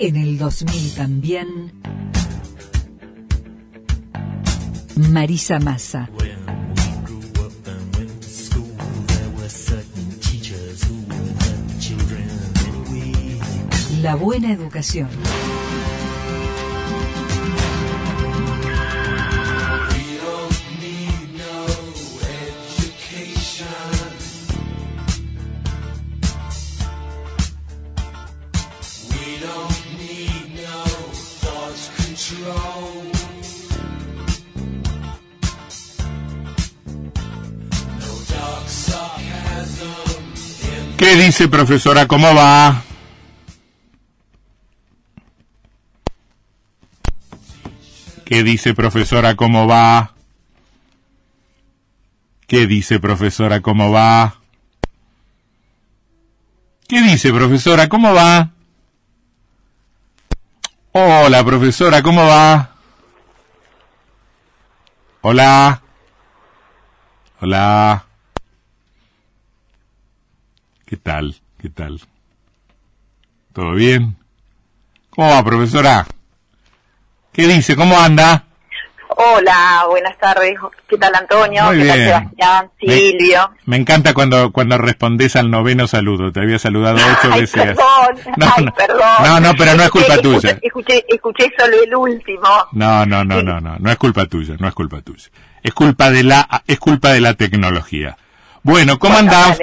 En el 2000 también. Marisa Massa. La buena educación. Dice profesora? ¿Cómo va? ¿Qué dice profesora? ¿Cómo va? ¿Qué dice profesora? ¿Cómo va? ¿Qué dice profesora? ¿Cómo va? Hola profesora, ¿cómo va? Hola. Hola. ¿Qué tal? ¿Qué tal? ¿Todo bien? ¿Cómo va, profesora? ¿Qué dice? ¿Cómo anda? Hola, buenas tardes. ¿Qué tal, Antonio? Muy ¿Qué tal, bien. Sebastián? Me- Silvio. Me encanta cuando, cuando respondes al noveno saludo. Te había saludado ocho Ay, veces. perdón, No, ay, no. perdón. No, no, pero no es culpa Escuché- tuya. Escuché, escuché solo el último. No, no, no, no, no. No es culpa tuya, no es culpa tuya. Es culpa de la, es culpa de la tecnología. Bueno, ¿cómo Bueno, andás?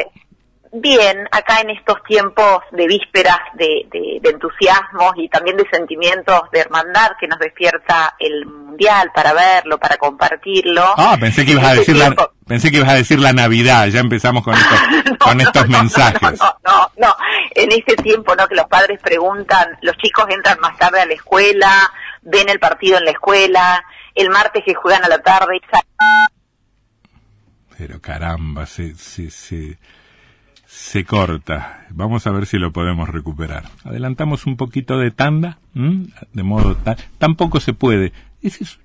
Bien, acá en estos tiempos de vísperas de, de, de entusiasmos y también de sentimientos de hermandad que nos despierta el mundial para verlo, para compartirlo. Ah, pensé que ibas a Este decir la, pensé que ibas a decir la Navidad. Ya empezamos con estos, No, con no, estos no, mensajes. No, no, no, En este tiempo, ¿no? Que los padres preguntan, los chicos entran más tarde a la escuela, ven el partido en la escuela, el martes que juegan a la tarde, Pero caramba, se, se, se, se corta. Vamos a ver si lo podemos recuperar. Adelantamos un poquito de tanda, ¿m? de modo tal. Tampoco se puede. Es- es-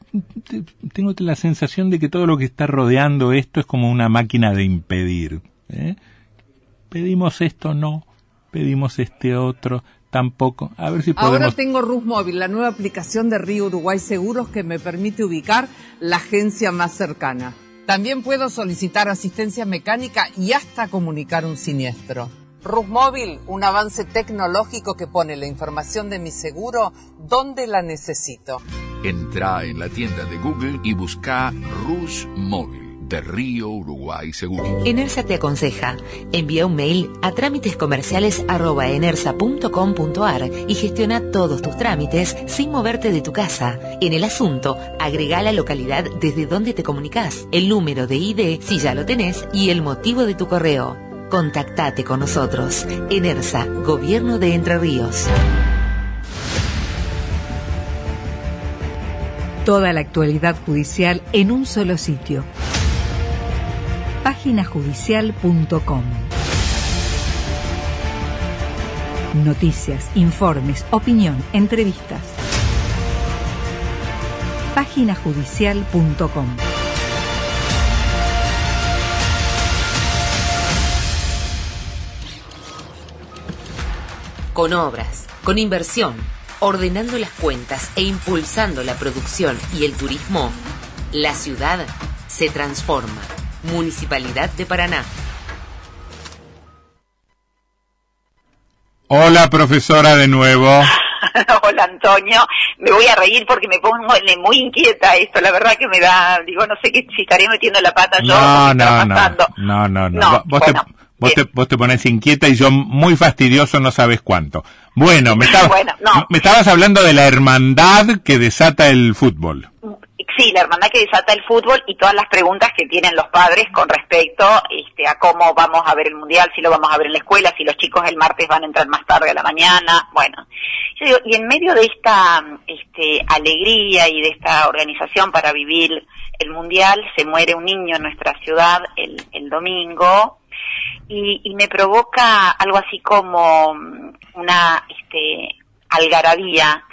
te- tengo la sensación de que todo lo que está rodeando esto es como una máquina de impedir. ¿eh? Pedimos esto, no. Pedimos este otro, tampoco. A ver si podemos. Ahora tengo Rus Móvil, la nueva aplicación de Río Uruguay Seguros que me permite ubicar la agencia más cercana. También puedo solicitar asistencia mecánica y hasta comunicar un siniestro. Móvil, un avance tecnológico que pone la información de mi seguro donde la necesito. Entra en la tienda de Google y busca Rus Móvil de Río Uruguay Seguro. Enersa te aconseja. Envía un mail a trámitescomerciales@enersa.com.ar y gestiona todos tus trámites sin moverte de tu casa. En el asunto, agrega la localidad desde donde te comunicas, el número de ID si ya lo tenés y el motivo de tu correo. Contactate con nosotros. Enersa, Gobierno de Entre Ríos. Toda la actualidad judicial en un solo sitio. Páginajudicial.com Noticias, informes, opinión, entrevistas. Páginajudicial.com Con obras, con inversión, ordenando las cuentas e impulsando la producción y el turismo, la ciudad se transforma. Municipalidad de Paraná. Hola, profesora, de nuevo. Hola Antonio, me voy a reír porque me pongo muy inquieta esto, la verdad que me da, digo, no sé qué, si estaré metiendo la pata yo. No, no, no, pasando. no, no, no. No, Vos, bueno, te, vos, te, vos te pones inquieta y yo muy fastidioso no sabes cuánto. Bueno, me, estabas- Bueno, no. me estabas hablando de la hermandad que desata el fútbol. Sí, la hermandad que desata el fútbol y todas las preguntas que tienen los padres con respecto este, a cómo vamos a ver el mundial, si lo vamos a ver en la escuela, si los chicos el martes van a entrar más tarde a la mañana. Bueno, y en medio de esta este, alegría y de esta organización para vivir el mundial, se muere un niño en nuestra ciudad el, el domingo y, y, me provoca algo así como una este, algarabía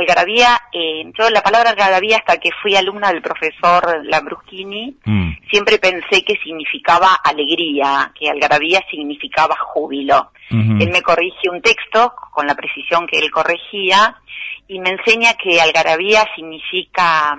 algarabía, eh, yo la palabra algarabía hasta que fui alumna del profesor Lambruschini, mm. siempre pensé que significaba alegría, que algarabía significaba júbilo. Él me corrige un texto con la precisión que él corregía y me enseña que algarabía significa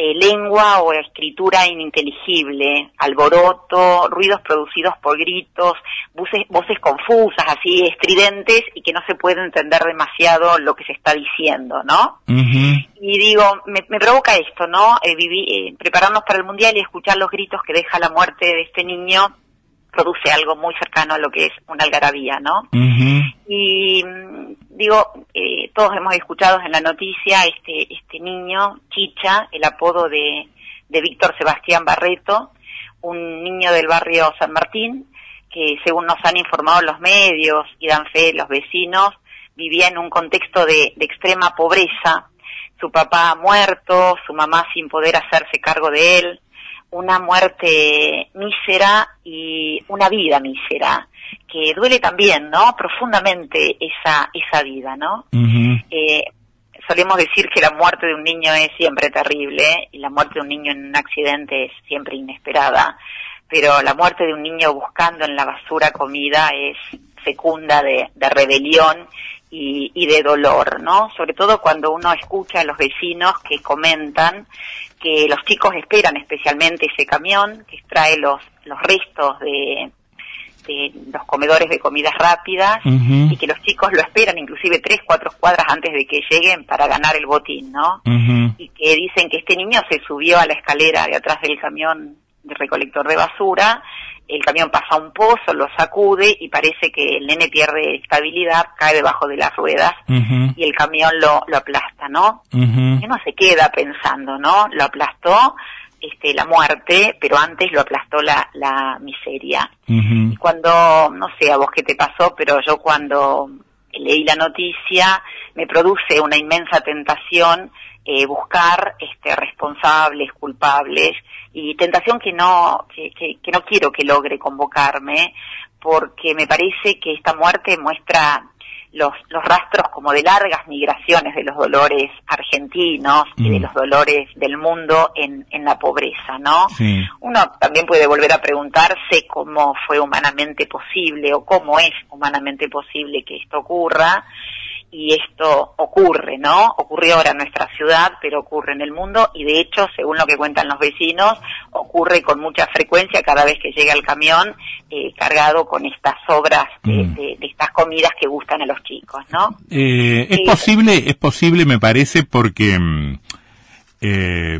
eh, lengua o escritura ininteligible, alboroto, ruidos producidos por gritos, voces, voces confusas, así estridentes y que no se puede entender demasiado lo que se está diciendo, ¿no? Y digo, me, provoca esto, ¿no? Eh, eh, prepararnos para el mundial y escuchar los gritos que deja la muerte de este niño produce algo muy cercano a lo que es una algarabía, ¿no? Y mm, digo, eh, todos hemos escuchado en la noticia este, este niño, Chicha, el apodo de, de Víctor Sebastián Barreto, un niño del barrio San Martín, que según nos han informado los medios y dan fe los vecinos, vivía en un contexto de, de extrema pobreza, su papá muerto, su mamá sin poder hacerse cargo de él, una muerte mísera y una vida mísera que duele también, ¿no? Profundamente esa esa vida, ¿no? eh, solemos decir que la muerte de un niño es siempre terrible y la muerte de un niño en un accidente es siempre inesperada, pero la muerte de un niño buscando en la basura comida es fecunda de, de rebelión y, y, de dolor, ¿no? Sobre todo cuando uno escucha a los vecinos que comentan que los chicos esperan especialmente ese camión que extrae los, los restos de, de los comedores de comidas rápidas y que los chicos lo esperan inclusive tres, cuatro cuadras antes de que lleguen para ganar el botín, ¿no? Y que dicen que este niño se subió a la escalera de atrás del camión de recolector de basura el camión pasa un pozo, lo sacude y parece que el nene pierde estabilidad, cae debajo de las ruedas y el camión lo, lo aplasta, ¿no? Y uno se queda pensando, ¿no? Lo aplastó este, la muerte, pero antes lo aplastó la, la miseria. Y cuando, no sé a vos qué te pasó, pero yo cuando leí la noticia me produce una inmensa tentación eh, buscar este, responsables, culpables, y tentación que no, que, que, no quiero que logre convocarme, porque me parece que esta muerte muestra los, los rastros como de largas migraciones de los dolores argentinos y de mm. los dolores del mundo en, en la pobreza, ¿no? Uno también puede volver a preguntarse cómo fue humanamente posible o cómo es humanamente posible que esto ocurra y esto ocurre, ¿no? Ocurrió ahora en nuestra ciudad, pero ocurre en el mundo y de hecho, según lo que cuentan los vecinos, ocurre con mucha frecuencia cada vez que llega el camión eh, cargado con estas obras de, mm. estas comidas que gustan a los chicos, ¿no? Eh, es posible, es posible, me parece, porque mm, eh,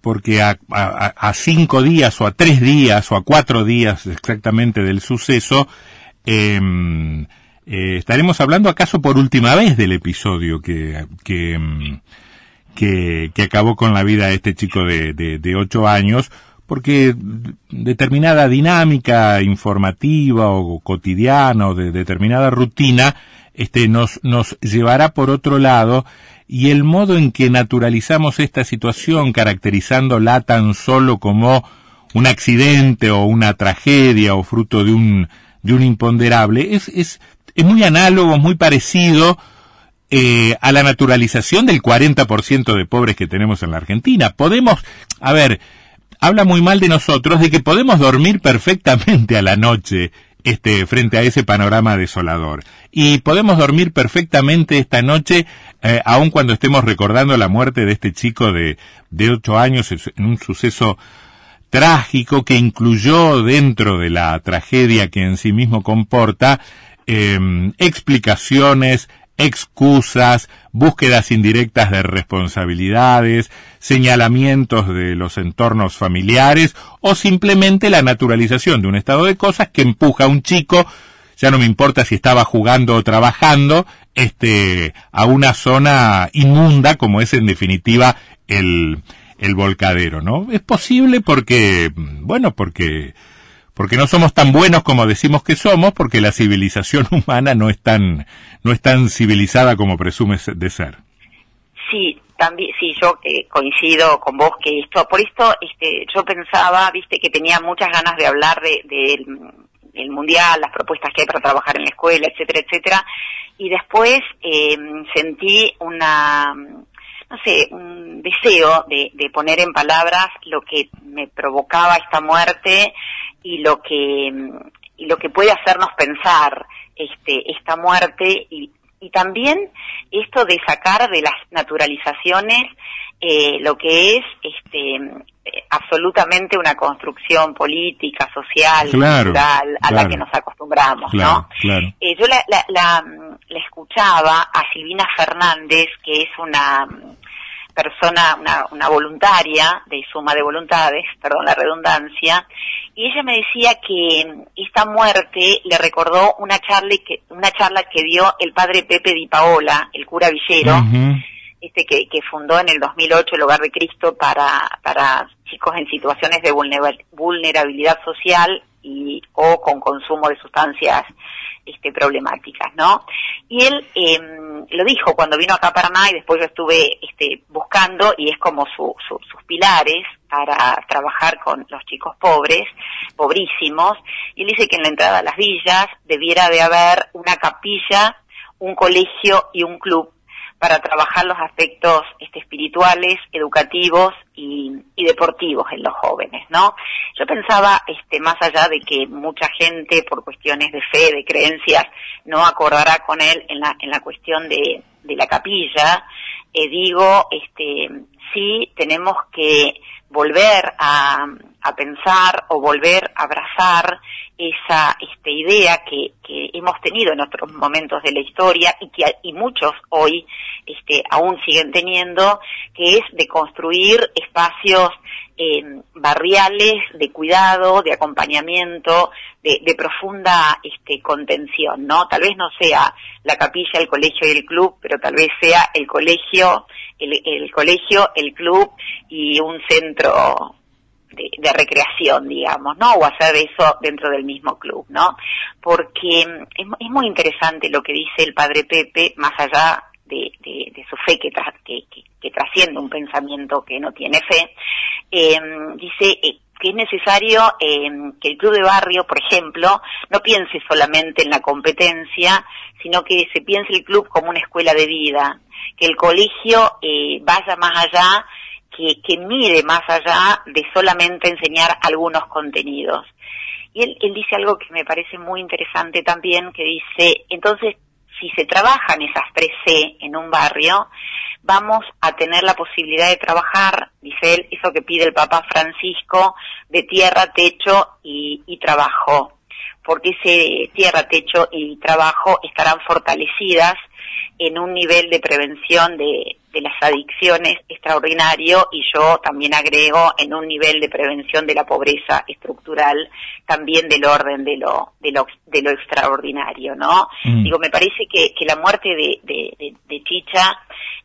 porque a, a, cinco días o a tres días o a cuatro días exactamente del suceso, eh, estaremos hablando acaso por última vez del episodio que, que, mm, que, acabó con la vida de este chico de, de, ocho años, porque determinada dinámica informativa o cotidiana o de determinada rutina este, nos, nos llevará por otro lado y el modo en que naturalizamos esta situación caracterizándola tan solo como un accidente o una tragedia o fruto de un, de un imponderable es, es es muy análogo, muy parecido eh, a la naturalización del 40% de pobres que tenemos en la Argentina. Podemos, a ver, habla muy mal de nosotros de que podemos dormir perfectamente a la noche este, frente a ese panorama desolador. Y podemos dormir perfectamente esta noche, eh, aun cuando estemos recordando la muerte de este chico de, de ocho años en un suceso trágico que incluyó dentro de la tragedia que en sí mismo comporta Em, explicaciones, excusas, búsquedas indirectas de responsabilidades, señalamientos de los entornos familiares o simplemente la naturalización de un estado de cosas que empuja a un chico, ya no me importa si estaba jugando o trabajando, este, a una zona inmunda como es en definitiva el, el volcadero, ¿no? Es posible porque, bueno, porque porque no somos tan buenos como decimos que somos, porque la civilización humana no es tan, no es tan civilizada como presume de ser. Sí, también, sí, yo eh, coincido con vos que esto, por esto, este, yo pensaba, viste, que tenía muchas ganas de hablar de, del mundial, las propuestas que hay para trabajar en la escuela, etcétera, etcétera, y después eh, sentí una, no sé, un deseo de, de poner en palabras lo que me provocaba esta muerte y lo que y lo que puede hacernos pensar este esta muerte y, y también esto de sacar de las naturalizaciones eh, lo que es este absolutamente una construcción política, social, cultural a la que nos acostumbramos, ¿no? Eh, yo la, la, la, la, escuchaba a Silvina Fernández, que es una persona, una, una voluntaria de suma de voluntades, perdón la redundancia, y ella me decía que esta muerte le recordó una charla que, una charla que dio el padre Pepe Di Paola, el cura Villero, este que, que, fundó en el 2008 el Hogar de Cristo para, para chicos en situaciones de vulnerabilidad social y o con consumo de sustancias este, problemáticas, ¿no? Y él em, lo dijo cuando vino acá a Paraná y después yo estuve este, buscando y es como sus pilares para trabajar con los chicos pobres, pobrísimos, y él dice que en la entrada a las villas debiera de haber una capilla, un colegio y un club para trabajar los aspectos este, espirituales, educativos y, deportivos en los jóvenes, ¿no? Yo pensaba, este, más allá de que mucha gente por cuestiones de fe, de creencias, no acordará con él en la, en la cuestión de, de la capilla, eh, digo, este, sí tenemos que volver a, a pensar o volver a abrazar esa este, idea que, que, hemos tenido en otros momentos de la historia y que y muchos hoy este, aún siguen teniendo, que es de construir espacios eh, barriales de cuidado, de acompañamiento, de, de, profunda este, contención, ¿no? Tal vez no sea la capilla, el colegio y el club, pero tal vez sea el colegio, el, el colegio, el club y un centro de, recreación, digamos, ¿no? O hacer eso dentro del mismo club, ¿no? Porque es, es muy interesante lo que dice el padre Pepe, más allá de, de, su fe que, que, que, trasciende un pensamiento que no tiene fe, eh, dice eh, que es necesario eh, que el club de barrio, por ejemplo, no piense solamente en la competencia, sino que se piense el club como una escuela de vida, que el colegio eh, vaya más allá que, mire más allá de solamente enseñar algunos contenidos. Y él, él dice algo que me parece muy interesante también, que dice, entonces, si se trabajan esas tres C en un barrio, vamos a tener la posibilidad de trabajar, dice él, eso que pide el Papa Francisco, de tierra, techo y trabajo, porque ese tierra, techo y trabajo estarán fortalecidas en un nivel de prevención de, de las adicciones extraordinario y yo también agrego en un nivel de prevención de la pobreza estructural también del orden de lo de lo, de lo extraordinario no mm. digo me parece que, que la muerte de, de, de, Chicha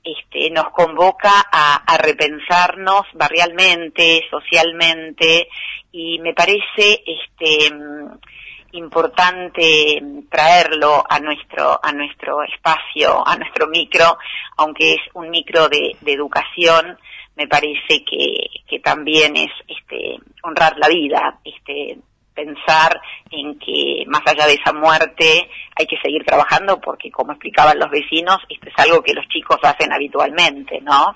este nos convoca a, a repensarnos barrialmente socialmente y me parece este importante traerlo a nuestro a nuestro espacio, a nuestro micro, aunque es un micro de, educación, me parece que, que también es este honrar la vida, este pensar en que más allá de esa muerte hay que seguir trabajando porque como explicaban los vecinos, esto es algo que los chicos hacen habitualmente, ¿no?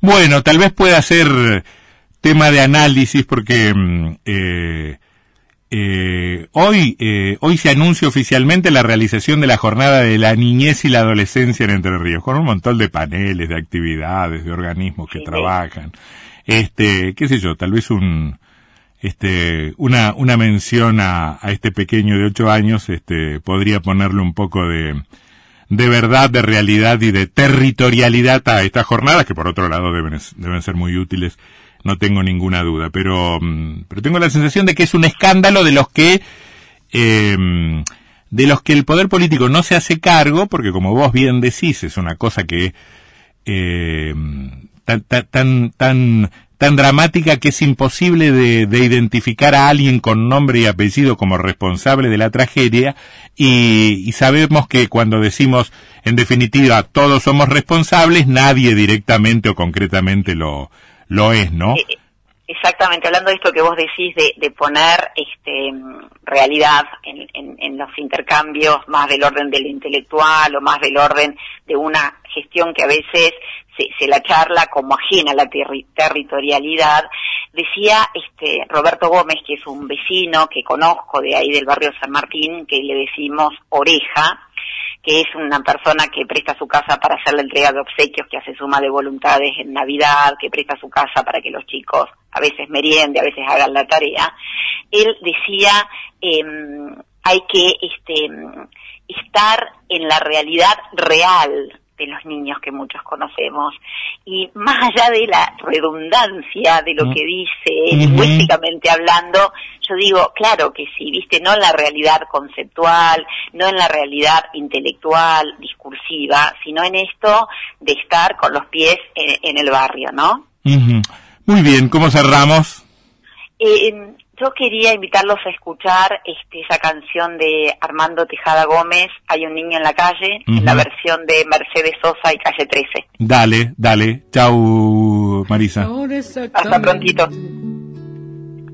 Bueno, tal vez pueda ser tema de análisis porque mm, eh, eh, hoy, eh, hoy se anuncia oficialmente la realización de la jornada de la niñez y la adolescencia en Entre Ríos, con un montón de paneles, de actividades, de organismos que trabajan. Este, qué sé yo, tal vez un, este, una, una mención a, a este pequeño de ocho años, este, podría ponerle un poco de, de verdad, de realidad y de territorialidad a estas jornadas, que por otro lado deben, deben ser muy útiles no tengo ninguna duda, pero, mm, pero tengo la sensación de que es un escándalo de los que, eh, de los que el poder político no se hace cargo, porque como vos bien decís, es una cosa que, eh, tan, tan, tan, tan dramática que es imposible de, de, identificar a alguien con nombre y apellido como responsable de la tragedia y, y, sabemos que cuando decimos en definitiva todos somos responsables, nadie directamente o concretamente lo, lo es, ¿no? Eh, exactamente, hablando de esto que vos decís de, de poner este, realidad en, los intercambios más del orden del intelectual o más del orden de una gestión que a veces se, se la charla como ajena a la terri territorialidad, decía este Roberto Gómez, que es un vecino que conozco de ahí del barrio San Martín, que le decimos oreja, que es una persona que presta su casa para hacer la entrega de obsequios, que hace suma de voluntades en Navidad, que presta su casa para que los chicos a veces meriende, a veces hagan la tarea. Él decía, eh, hay que este, estar en la realidad real de los niños que muchos conocemos. Y más allá de la redundancia de lo que dice, lingüísticamente hablando, yo digo, claro que sí, viste, no en la realidad conceptual, no en la realidad intelectual, discursiva, sino en esto de estar con los pies en, en el barrio, ¿no? Muy bien, ¿cómo cerramos? Eh, yo quería invitarlos a escuchar este, esa canción de Armando Tejada Gómez, Hay un niño en la calle, uh -huh. en la versión de Mercedes Sosa y Calle 13. Dale, dale. Chau, Marisa. Hasta prontito.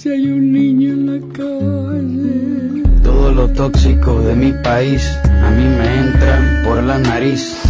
si hay un niño en la calle. Todo lo tóxico de mi país a mí me entra por la nariz.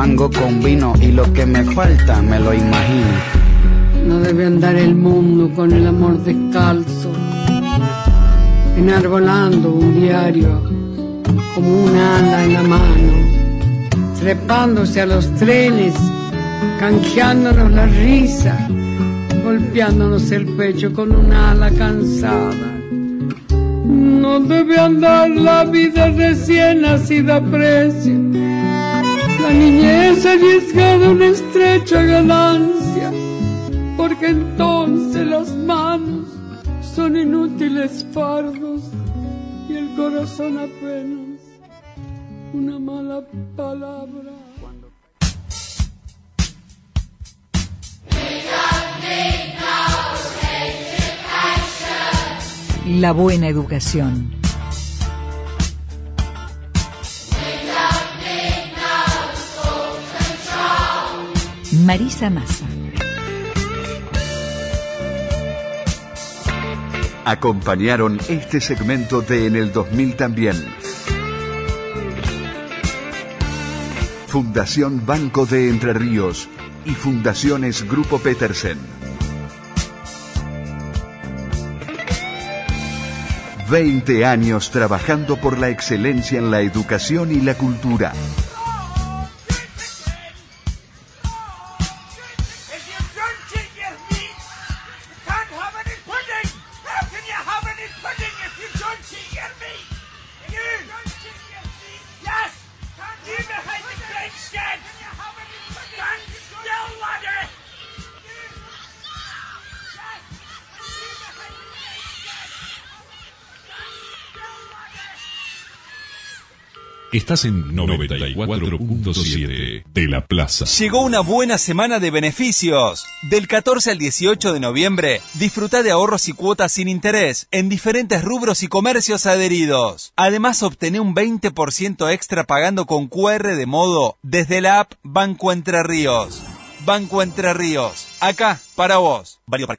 fango con vino y lo que me falta me lo imagino. No debe andar el mundo con el amor descalzo, enarbolando un diario como un ala en la mano, trepándose a los trenes, canjeándonos la risa, golpeándonos el pecho con un ala cansada. No debe andar la vida recién nacida precio la niñez arriesgada una estrecha ganancia, porque entonces las manos son inútiles fardos y el corazón apenas una mala palabra. La buena educación. Marisa Massa. Acompañaron este segmento de En el 2000 también. Fundación Banco de Entre Ríos y Fundaciones Grupo Petersen. 20 años trabajando por la excelencia en la educación y la cultura. Estás en 94.7 de la Plaza. Llegó una buena semana de beneficios. Del 14 al 18 de noviembre, disfruta de ahorros y cuotas sin interés en diferentes rubros y comercios adheridos. Además, obtené un 20% extra pagando con QR de modo desde la app Banco Entre Ríos. Banco Entre Ríos. Acá, para vos. Para